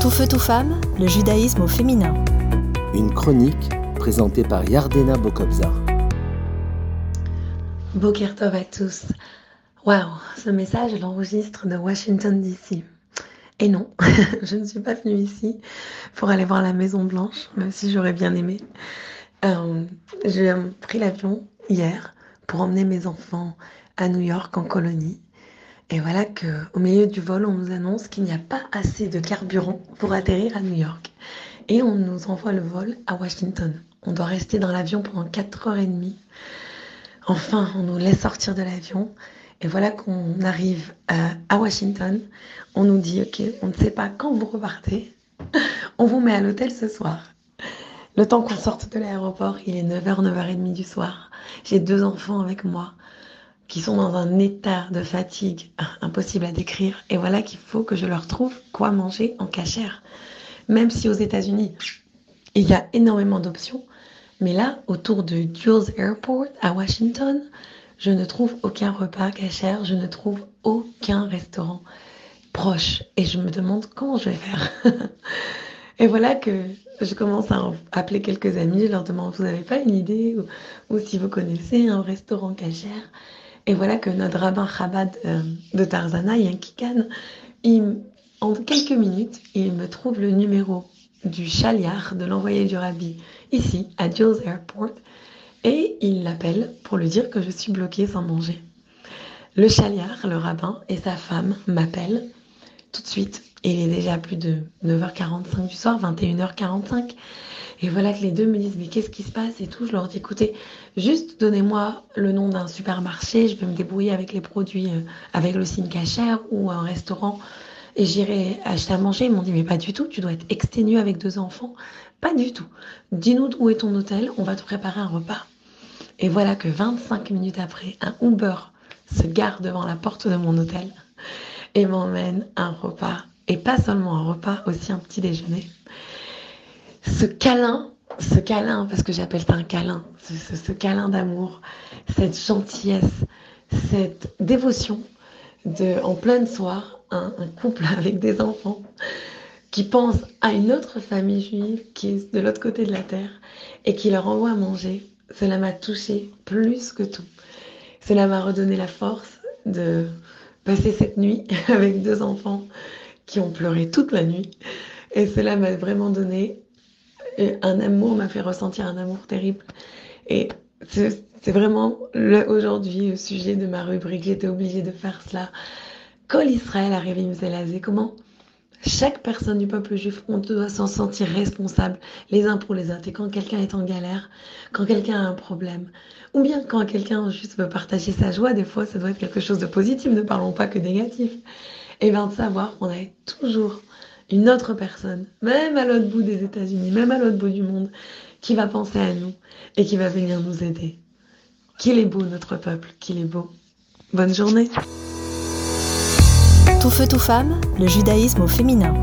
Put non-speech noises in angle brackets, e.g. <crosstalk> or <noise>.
Tout feu, tout femme, le judaïsme au féminin. Une chronique présentée par Yardena Bokobzar. Boker Tov à tous. Waouh, ce message, je l'enregistre de Washington DC. Et non, <laughs> je ne suis pas venue ici pour aller voir la Maison Blanche, même si j'aurais bien aimé. Euh, J'ai pris l'avion hier pour emmener mes enfants à New York en colonie. Et voilà que au milieu du vol, on nous annonce qu'il n'y a pas assez de carburant pour atterrir à New York. Et on nous envoie le vol à Washington. On doit rester dans l'avion pendant 4h30. Enfin, on nous laisse sortir de l'avion. Et voilà qu'on arrive à Washington. On nous dit, OK, on ne sait pas quand vous repartez. <laughs> On vous met à l'hôtel ce soir. Le temps qu'on sorte de l'aéroport, il est 9h, 9h30 du soir. J'ai deux enfants avec moi qui sont dans un état de fatigue impossible à décrire. Et voilà qu'il faut que je leur trouve quoi manger en cachère. Même si aux États-Unis, il y a énormément d'options. Mais là, autour de Jules Airport à Washington, je ne trouve aucun repas cachère, je ne trouve aucun restaurant proche. Et je me demande comment je vais faire. <laughs> Et voilà que je commence à appeler quelques amis, je leur demande, vous n'avez pas une idée ou, ou, si vous connaissez un restaurant cachère? Et voilà que notre rabbin Chabad euh, de Tarzana, Yankikan, il, en quelques minutes, il me trouve le numéro du chaliar de l'envoyé du rabbi ici, à Jules Airport, et il l'appelle pour lui dire que je suis bloquée sans manger. Le chaliar, le rabbin, et sa femme m'appellent tout de suite. Il est déjà plus de 9h45 du soir, 21h45. Et voilà que les deux me disent, mais qu'est-ce qui se passe et tout. Je leur dis, écoutez, juste donnez-moi le nom d'un supermarché, je vais me débrouiller avec les produits, euh, avec le signe cachère ou un restaurant et j'irai acheter à manger. Ils m'ont dit, mais pas du tout, tu dois être exténué avec deux enfants. Pas du tout. Dis-nous où est ton hôtel, on va te préparer un repas. Et voilà que 25 minutes après, un Uber se gare devant la porte de mon hôtel et m'emmène un repas. Et pas seulement un repas, aussi un petit déjeuner ce câlin, ce câlin, parce que j'appelle ça un câlin, ce, câlin d'amour, cette gentillesse, cette dévotion de, en plein soir, un, couple <laughs> avec des enfants qui pense à une autre famille juive qui est de l'autre côté de la terre et qui leur envoie à manger. Cela m'a touché plus que tout. Cela m'a redonné la force de passer cette nuit <laughs> avec deux enfants qui ont pleuré toute la nuit. Et cela m'a vraiment donné un amour m'a fait ressentir un amour terrible. Et c'est vraiment aujourd'hui le sujet de ma rubrique. J'étais obligée de faire cela. Quand Israël arrive à comment chaque personne du peuple juif, on doit s'en sentir responsable les uns pour les autres. Et quand quelqu'un est en galère, quand quelqu'un a un problème, ou bien quand quelqu'un juste veut partager sa joie, des fois ça doit être quelque chose de positif, ne parlons pas que négatif. Et bien de savoir qu'on a toujours une autre personne, même à l'autre bout des États-Unis, même à l'autre bout du monde, qui va penser à nous et qui va venir nous aider. Qu'il est beau notre peuple, qu'il est beau. Bonne journée. Tout feu, tout femme, le judaïsme au féminin.